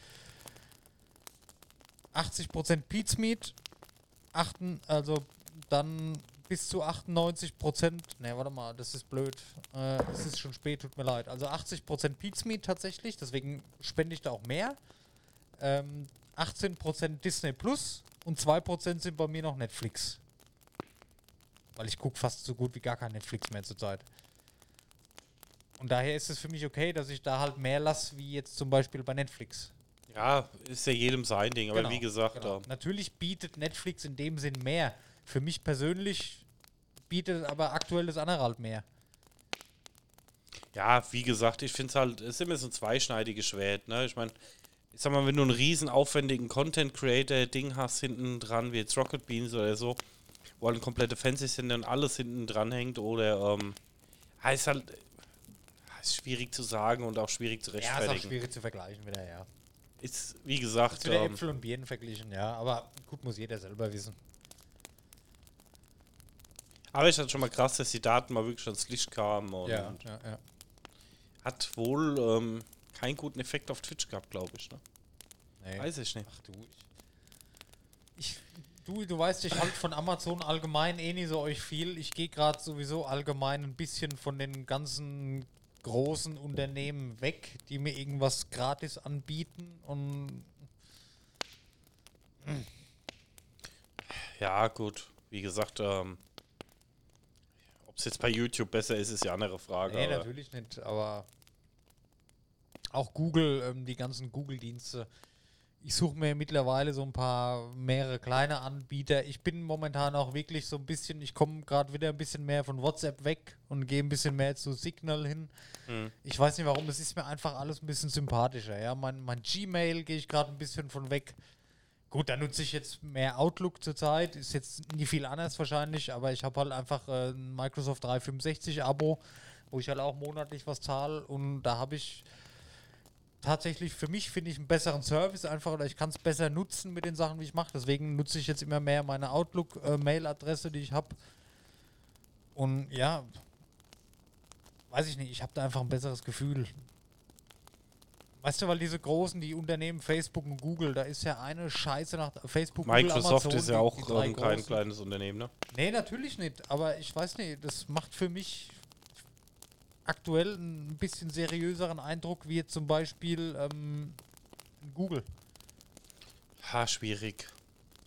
80% Pete's Meet, achten, also dann bis zu 98%, ne, warte mal, das ist blöd. Äh, es ist schon spät, tut mir leid. Also 80% Pete's Meet tatsächlich, deswegen spende ich da auch mehr. Ähm, 18% Disney Plus und 2% sind bei mir noch Netflix. Weil ich gucke fast so gut wie gar kein Netflix mehr zurzeit. Und daher ist es für mich okay, dass ich da halt mehr lasse, wie jetzt zum Beispiel bei Netflix. Ja, ist ja jedem sein Ding, aber Genau, wie gesagt, genau. ähm, Natürlich bietet Netflix in dem Sinn mehr. Für mich persönlich bietet aber aktuell das andere halt mehr. ja, wie gesagt, ich finde es halt, es ist immer so ein zweischneidiges Schwert, ne? Ich meine, ich sag mal, wenn du einen riesen aufwendigen Content-Creator-Ding hast hinten dran, wie jetzt Rocket Beans oder so, wo halt ein komplette Fernsehsender und alles hinten dran hängt, oder, ähm, ist halt, ist schwierig zu sagen und auch schwierig zu Ja, ist auch rechtfertigen. schwierig zu vergleichen wieder, ja. ist, wie gesagt, Ist wieder ähm, Äpfel und Birnen verglichen, ja. Aber gut, muss jeder selber wissen. Aber ich hatte schon mal krass, dass die Daten mal wirklich ans Licht kamen und ja, ja. hat wohl ähm, keinen guten Effekt auf Twitch gehabt, glaube ich. Ne? Nee. Weiß ich nicht. Ach du, ich, ich, du, du weißt, ich halte von Amazon allgemein eh nicht so euch viel. Ich gehe gerade sowieso allgemein ein bisschen von den ganzen großen Unternehmen weg, die mir irgendwas gratis anbieten und Ja, gut. Wie gesagt, ähm, ob es jetzt bei YouTube besser ist, ist ja eine andere Frage. nee, natürlich nicht, aber auch Google, ähm, die ganzen Google-Dienste. Ich suche mir mittlerweile so ein paar mehrere kleine Anbieter. Ich bin momentan auch wirklich so ein bisschen, ich komme gerade wieder ein bisschen mehr von WhatsApp weg und gehe ein bisschen mehr zu Signal hin. Hm. Ich weiß nicht warum, es ist mir einfach alles ein bisschen sympathischer. Ja, mein, mein Gmail gehe ich gerade ein bisschen von weg. Gut, da nutze ich jetzt mehr Outlook zurzeit. Ist jetzt nie viel anders wahrscheinlich, aber ich habe halt einfach äh, ein Microsoft 365 Abo, wo ich halt auch monatlich was zahle und da habe ich tatsächlich für mich finde ich einen besseren Service einfach oder ich kann es besser nutzen mit den Sachen, wie ich mache. Deswegen nutze ich jetzt immer mehr meine Outlook-Mail-Adresse, die ich habe. Und ja, weiß ich nicht, ich habe da einfach ein besseres Gefühl. Weißt du, weil diese großen, die Unternehmen Facebook und Google, da ist ja eine Scheiße nach Facebook, Microsoft Google, Amazon, ist ja auch ähm, kein großen. kleines Unternehmen, ne? Nee, natürlich nicht. Aber ich weiß nicht, das macht für mich aktuell ein bisschen seriöseren Eindruck, wie jetzt zum Beispiel ähm, Google. Ha, schwierig.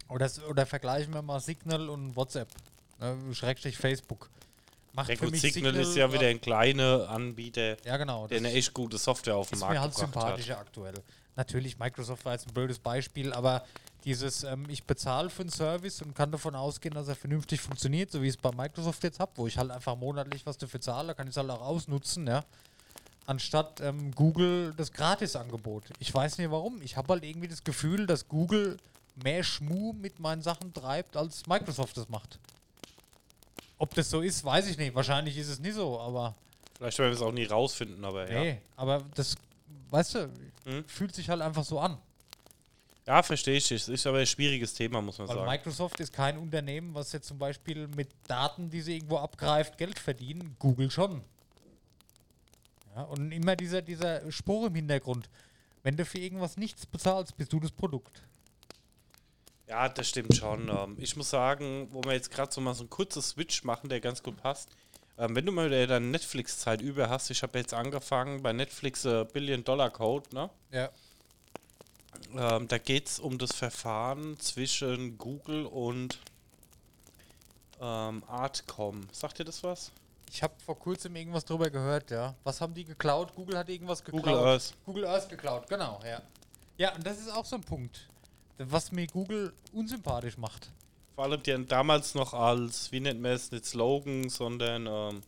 Oder, oder vergleichen wir mal Signal und WhatsApp. Ne, Schrägstrich Facebook. Macht Ja, für mich Signal, ist ja wieder ein kleiner Anbieter, Ja, genau. der eine echt gute Software auf den ist Markt mir halt gebracht hat. sympathischer aktuell. Natürlich, Microsoft war jetzt ein blödes Beispiel, aber dieses, ähm, ich bezahle für einen Service und kann davon ausgehen, dass er vernünftig funktioniert, so wie ich es bei Microsoft jetzt habe, wo ich halt einfach monatlich was dafür zahle, kann ich es halt auch ausnutzen, ja. Anstatt ähm, Google das Gratisangebot. Ich weiß nicht warum. Ich habe halt irgendwie das Gefühl, dass Google mehr Schmu mit meinen Sachen treibt, als Microsoft das macht. Ob das so ist, weiß ich nicht. Wahrscheinlich ist es nicht so, aber. Vielleicht werden wir es auch nie rausfinden, aber ja. Nee, aber das, weißt du, Hm? fühlt sich halt einfach so an. Ja, verstehe ich. Es ist aber ein schwieriges Thema, muss man Weil sagen. Microsoft ist kein Unternehmen, was jetzt zum Beispiel mit Daten, die sie irgendwo abgreift, Geld verdienen. Google schon. Ja, und immer dieser, dieser Spruch im Hintergrund. Wenn du für irgendwas nichts bezahlst, bist du das Produkt. Ja, das stimmt schon. Ähm, ich muss sagen, wo wir jetzt gerade so mal so ein kurzes Switch machen, der ganz gut passt. Ähm, wenn du mal wieder deine Netflix-Zeit über hast, ich habe jetzt angefangen bei Netflix äh, Billion Dollar Code, ne? Ja. Ähm, da geht es um das Verfahren zwischen Google und ähm, Artcom. Sagt dir das was? Ich habe vor kurzem irgendwas drüber gehört, ja. Was haben die geklaut? Google hat irgendwas geklaut. Google Earth. Google Earth geklaut, genau, ja. Ja, und das ist auch so ein Punkt, was mir Google unsympathisch macht. Vor allem die haben damals noch als, wie nennt man es, nicht Slogan, sondern, ähm,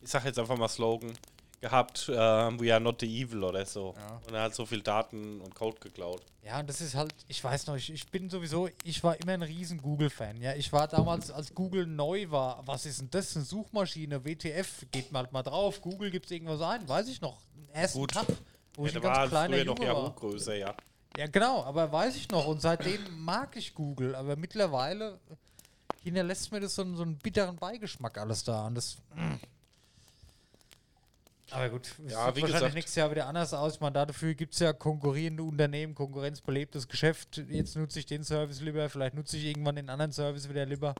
ich sag jetzt einfach mal Slogan, gehabt, ähm, we are not the evil oder so. Ja. Und er hat so viel Daten und Code geklaut. Ja, und das ist halt, ich weiß noch, ich, ich bin sowieso, ich war immer ein riesen Google-Fan. Ja, ich war damals, als Google neu war, was ist denn das? Eine Suchmaschine, WTF, geht mal halt mal drauf. Google gibt es irgendwas ein, weiß ich noch. Ersten Gut. Tag, wo Ja, ich der ein war ganz kleiner früher noch Junge war. Yahoo-Größe, ja. Ja, genau, aber weiß ich noch. Und seitdem mag ich Google. Aber mittlerweile hinterlässt mir das so, einen- so einen bitteren Beigeschmack alles da. Und das. mm. Aber gut, es Ja, sieht wie wahrscheinlich gesagt- nächstes Jahr wieder anders aus. Ich meine, dafür gibt es ja konkurrierende Unternehmen, konkurrenzbelebtes Geschäft. Jetzt nutze ich den Service lieber, vielleicht nutze ich irgendwann den anderen Service wieder lieber.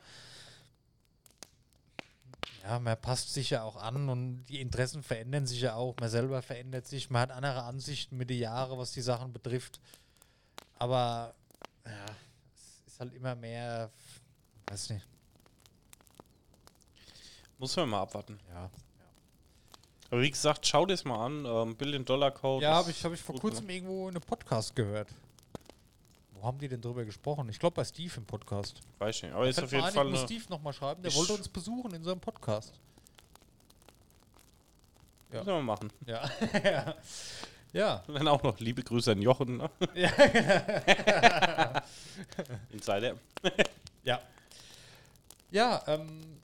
Ja, man passt sich ja auch an und die Interessen verändern sich ja auch. Man selber verändert sich, man hat andere Ansichten mit den Jahren, was die Sachen betrifft. Aber ja, es ist halt immer mehr, weiß nicht. Muss man mal abwarten. Ja, Aber wie gesagt, schau dir es mal an. Ähm, Billion Dollar Code. ja ist habe ich, hab ich vor kurzem ne? irgendwo in einem Podcast gehört. Wo haben die denn drüber gesprochen? Ich glaube bei Steve im Podcast. Weiß ich nicht. Aber ist Fällt auf jeden Fall ich muss Steve nochmal schreiben, der wollte uns besuchen in seinem Podcast. Ja. Müssen wir mal machen. Ja. ja. Ja. Und dann auch noch liebe Grüße an Jochen. Ne? Ja. Insider. Ja. Ja, ähm,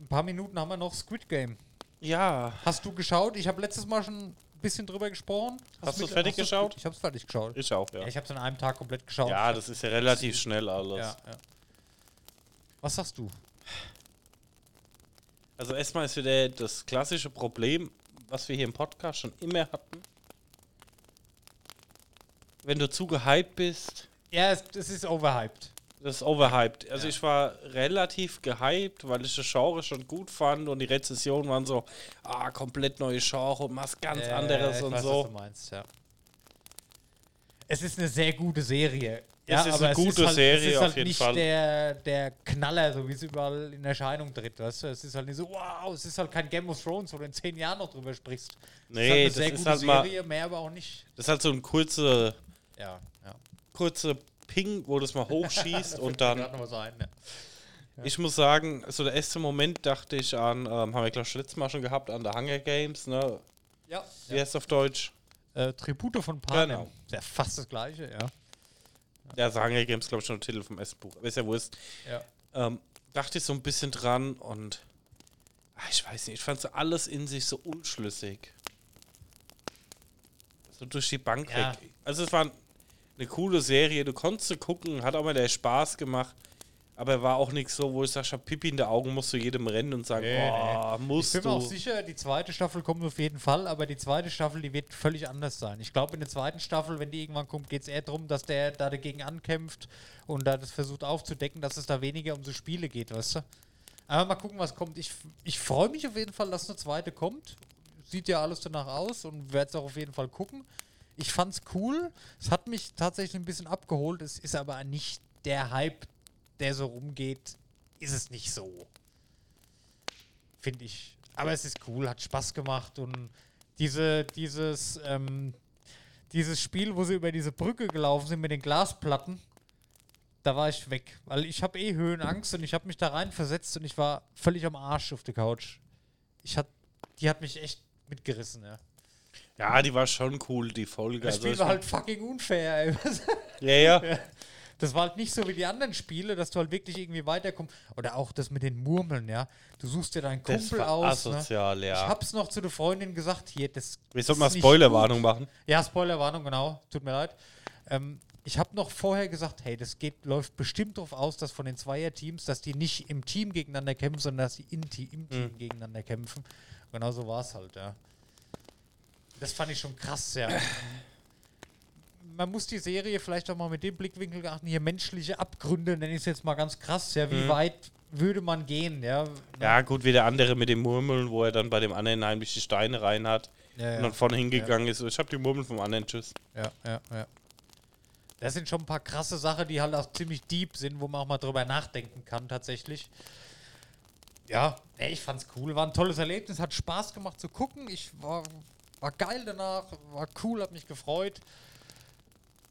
ein paar Minuten haben wir noch Squid Game. Ja. Hast du geschaut? Ich habe letztes Mal schon ein bisschen drüber gesprochen. Hast du du's fertig geschaut? Ich habe es fertig geschaut. Ich auch, Ja, ja. ich habe es an einem Tag komplett geschaut. Ja, das ist ja relativ schnell alles. ja, ja. Was sagst du? Also erstmal ist wieder das klassische Problem, was wir hier im Podcast schon immer hatten. Wenn du zu gehypt bist, Ja, es, es ist overhyped. das ist overhyped. Also Ja. ich war relativ gehypt, weil ich das Genre schon gut fand und die Rezessionen waren so, ah, komplett neue Genre und was ganz Ja, anderes ich und weiß, so. Was du meinst, ja. Es ist eine sehr gute Serie. Es Ja, ist aber eine gute halt, Serie es ist auf halt jeden nicht Fall. Der, der Knaller, so wie es überall in Erscheinung tritt. Weißt du? Es ist halt nicht so, wow, es ist halt kein Game of Thrones, wo du in zehn Jahren noch drüber sprichst. Nee, es ist halt das eine ist sehr halt gute mal- Serie, mehr aber auch nicht. Das ist halt so ein kurze, Ja, ja. kurze Ping, wo du es mal hochschießt und dann was ein, ja. Ich muss sagen, so der erste Moment dachte ich an, ähm, haben wir glaube ich letztes Mal schon gehabt, an der Hunger Games, ne? Ja, Wie heißt es auf Deutsch? Äh, Tribute von Panem. Genau. Ist ja fast das gleiche, ja. Ja, also Hunger Games, glaube ich, schon der Titel vom ersten Buch. Aber ist ja Wurst. ja. Ähm, dachte ich so ein bisschen dran und ah, ich weiß nicht, ich fand so alles in sich so unschlüssig. So durch die Bank Ja. weg. Also es war eine coole Serie, du konntest sie gucken, hat auch mal der Spaß gemacht. Aber war auch nichts so, wo ich sage, ich Pipi in den Augen, musst du jedem rennen und sagen, Nee, boah, Ich musst bin mir auch du. sicher, die zweite Staffel kommt auf jeden Fall, aber die zweite Staffel, die wird völlig anders sein. Ich glaube, in der zweiten Staffel, wenn die irgendwann kommt, geht es eher darum, dass der da dagegen ankämpft und da das versucht aufzudecken, dass es da weniger um so Spiele geht, weißt du? Aber mal gucken, was kommt. Ich, ich freue mich auf jeden Fall, dass eine zweite kommt. Sieht ja alles danach aus und werde es auch auf jeden Fall gucken. Ich fand's cool. Es hat mich tatsächlich ein bisschen abgeholt. Es ist aber nicht der Hype, der so rumgeht. Ist es nicht so finde ich. Aber es ist cool, hat Spaß gemacht und diese, dieses, ähm, dieses Spiel, wo sie über diese Brücke gelaufen sind mit den Glasplatten, da war ich weg, weil ich habe eh Höhenangst und ich habe mich da rein versetzt und ich war völlig am Arsch auf der Couch. Ich hat, die hat mich echt mitgerissen, ja. Ja, die war schon cool, die Folge. Das Also Spiel war war- halt fucking unfair, ey. ja, ja. Das war halt nicht so wie die anderen Spiele, dass du halt wirklich irgendwie weiterkommst. Oder auch das mit den Murmeln, ja. Du suchst dir deinen Kumpel aus. Ne? asozial, Ich ja. hab's noch zu der Freundin gesagt, hier, das. Wir ist sollten mal Spoilerwarnung machen. Ja, Spoilerwarnung, genau. Tut mir leid. Ähm, ich habe noch vorher gesagt, hey, das geht, läuft bestimmt darauf aus, dass von den Zweierteams, dass die nicht im Team gegeneinander kämpfen, sondern dass Te- im Team Mhm. gegeneinander kämpfen. Genau so war es halt, ja. Das fand ich schon krass, ja. Man muss die Serie vielleicht auch mal mit dem Blickwinkel achten, hier menschliche Abgründe, nenne ich es jetzt mal ganz krass, ja, wie Mhm. weit würde man gehen, ja. Ja, gut, wie der andere mit dem Murmeln, wo er dann bei dem anderen heimlich die Steine rein hat ja, und dann vorne hingegangen ist. Ich habe die Murmeln vom anderen, tschüss. Ja, ja, ja. Das sind schon ein paar krasse Sachen, die halt auch ziemlich deep sind, wo man auch mal drüber nachdenken kann, tatsächlich. Ja, ey, ich fand's cool, war ein tolles Erlebnis, hat Spaß gemacht zu gucken. Ich war, war geil danach, war cool, hab mich gefreut.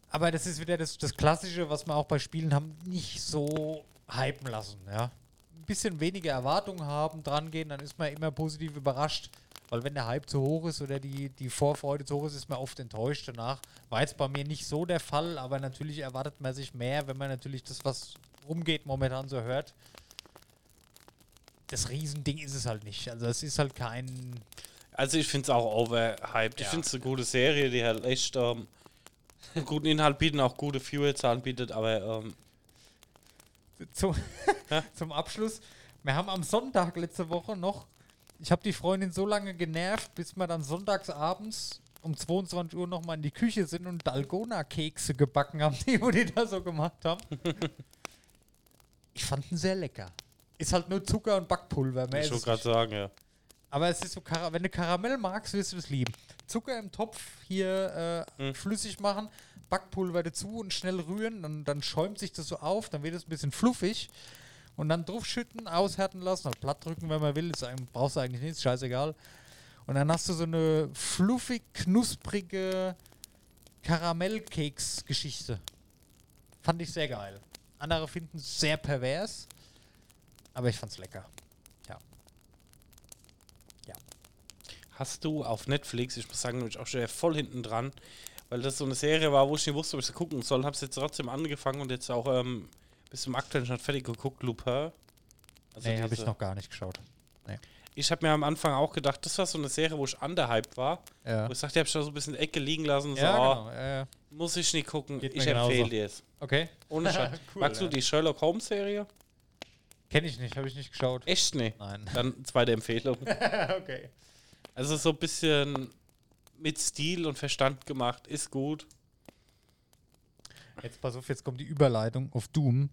Aber das ist wieder das, das Klassische, was wir auch bei Spielen haben, nicht so hypen lassen, ja. Ein bisschen weniger Erwartungen haben, dran gehen, dann ist man immer positiv überrascht. Weil wenn der Hype zu hoch ist oder die, die Vorfreude zu hoch ist, ist man oft enttäuscht danach. War jetzt bei mir nicht so der Fall, aber natürlich erwartet man sich mehr, wenn man natürlich das, was rumgeht, momentan so hört. Das Riesending ist es halt nicht. Also es ist halt kein... Also ich finde es auch overhyped. Ich Ja. finde es eine gute Serie, die halt echt ähm, guten Inhalt bietet, auch gute Viewerzahlen bietet, aber ähm, Zum, zum Abschluss. Wir haben am Sonntag letzte Woche noch, ich habe die Freundin so lange genervt, bis wir dann sonntags abends um 22 Uhr nochmal in die Küche sind und Dalgona-Kekse gebacken haben, die, wo die da so gemacht haben. ich fand ihn sehr lecker. Ist halt nur Zucker und Backpulver. Mehr ich wollte es gerade sagen, ja. Aber es ist so, wenn du Karamell magst, wirst du das lieben. Zucker im Topf hier äh, Hm. flüssig machen, Backpulver dazu und schnell rühren, dann, dann schäumt sich das so auf, dann wird es ein bisschen fluffig und dann draufschütten, aushärten lassen, oder platt drücken, wenn man will, ist, brauchst du eigentlich nicht, ist scheißegal. Und dann hast du so eine fluffig, knusprige Karamellkeks-Geschichte. Fand ich sehr geil. Andere finden es sehr pervers, aber ich fand's lecker. Hast du auf Netflix, ich muss sagen, ich auch schon voll hinten dran, weil das so eine Serie war, wo ich nicht wusste, ob ich sie gucken soll, habe es jetzt trotzdem angefangen und jetzt auch ähm, bis zum aktuellen Stand fertig geguckt, Lupin. Also nee, habe ich noch gar nicht geschaut. Ich habe mir am Anfang auch gedacht, das war so eine Serie, wo ich underhyped war. Ja. Wo ich sagte, die habe ich da so ein bisschen in die Ecke liegen lassen. So, Ja, genau. Ja, ja. Muss ich nicht gucken. Geht ich empfehle dir es. Okay. Ohne Scheiß. Cool, Magst ja. du die Sherlock Holmes Serie? Kenne ich nicht, habe ich nicht geschaut. Echt nee. Nein. Dann zweite Empfehlung. okay. Also so ein bisschen mit Stil und Verstand gemacht. Ist gut. Jetzt pass auf, jetzt kommt die Überleitung auf Doom.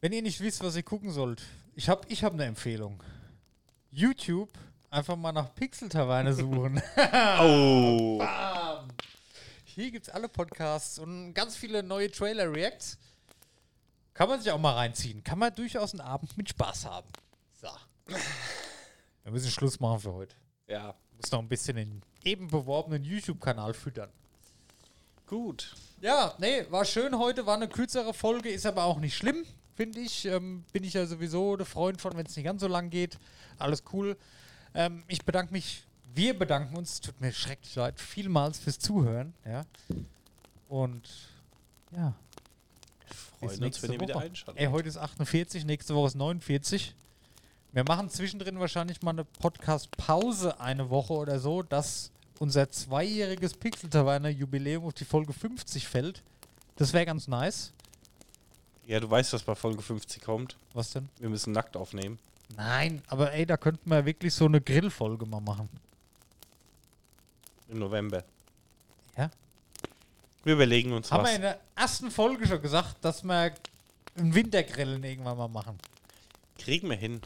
Wenn ihr nicht wisst, was ihr gucken sollt, ich habe ich hab eine Empfehlung. YouTube einfach mal nach Pixel-Taverne suchen. Oh. Bam. Hier gibt es alle Podcasts und ganz viele neue Trailer-Reacts. Kann man sich auch mal reinziehen. Kann man durchaus einen Abend mit Spaß haben. So. Wir müssen Schluss machen für heute. Ja. Muss noch ein bisschen den eben beworbenen YouTube-Kanal füttern. Gut. Ja, nee, war schön heute, war eine kürzere Folge, ist aber auch nicht schlimm, finde ich. Ähm, bin ich ja sowieso der Freund von, wenn es nicht ganz so lang geht. Alles cool. Ähm, ich bedanke mich, wir bedanken uns, tut mir schrecklich leid, vielmals fürs Zuhören. Ja. Und ja, Freuen uns, wenn ihr wieder einschaltet. ey, heute ist 48, nächste Woche ist 49. Wir machen zwischendrin wahrscheinlich mal eine Podcast-Pause eine Woche oder so, dass unser zweijähriges Pixel-Taverne-Jubiläum auf die Folge 50 fällt. Das wäre ganz nice. Ja, du weißt, was bei Folge 50 kommt. Was denn? Wir müssen nackt aufnehmen. Nein, aber ey, da könnten wir wirklich so eine Grillfolge mal machen. Im November. Ja? Wir überlegen uns Haben wir was. in der ersten Folge schon gesagt, dass wir ein Wintergrillen irgendwann mal machen. Kriegen wir hin.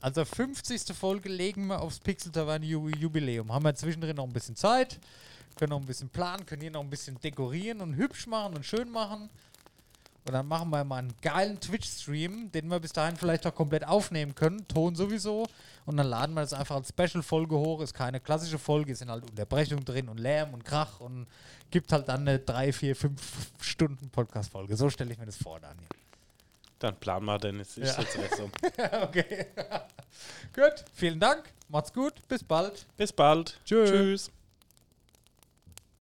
Also 50. Folge legen wir aufs Pixel Taverne Ju- Jubiläum. Haben wir zwischendrin noch ein bisschen Zeit, können noch ein bisschen planen, können hier noch ein bisschen dekorieren und hübsch machen und schön machen. Und dann machen wir mal einen geilen Twitch-Stream, den wir bis dahin vielleicht auch komplett aufnehmen können. Ton sowieso. Und dann laden wir das einfach als Special-Folge hoch. Ist keine klassische Folge, es sind halt Unterbrechungen drin und Lärm und Krach und gibt halt dann eine 3, 4, 5 Stunden Podcast-Folge. So stelle ich mir das vor, Daniel. Dann plan mal, Dennis. Ich Ja. setze es um. okay. gut, vielen Dank. Macht's gut. Bis bald. Bis bald. Tschö. Tschüss.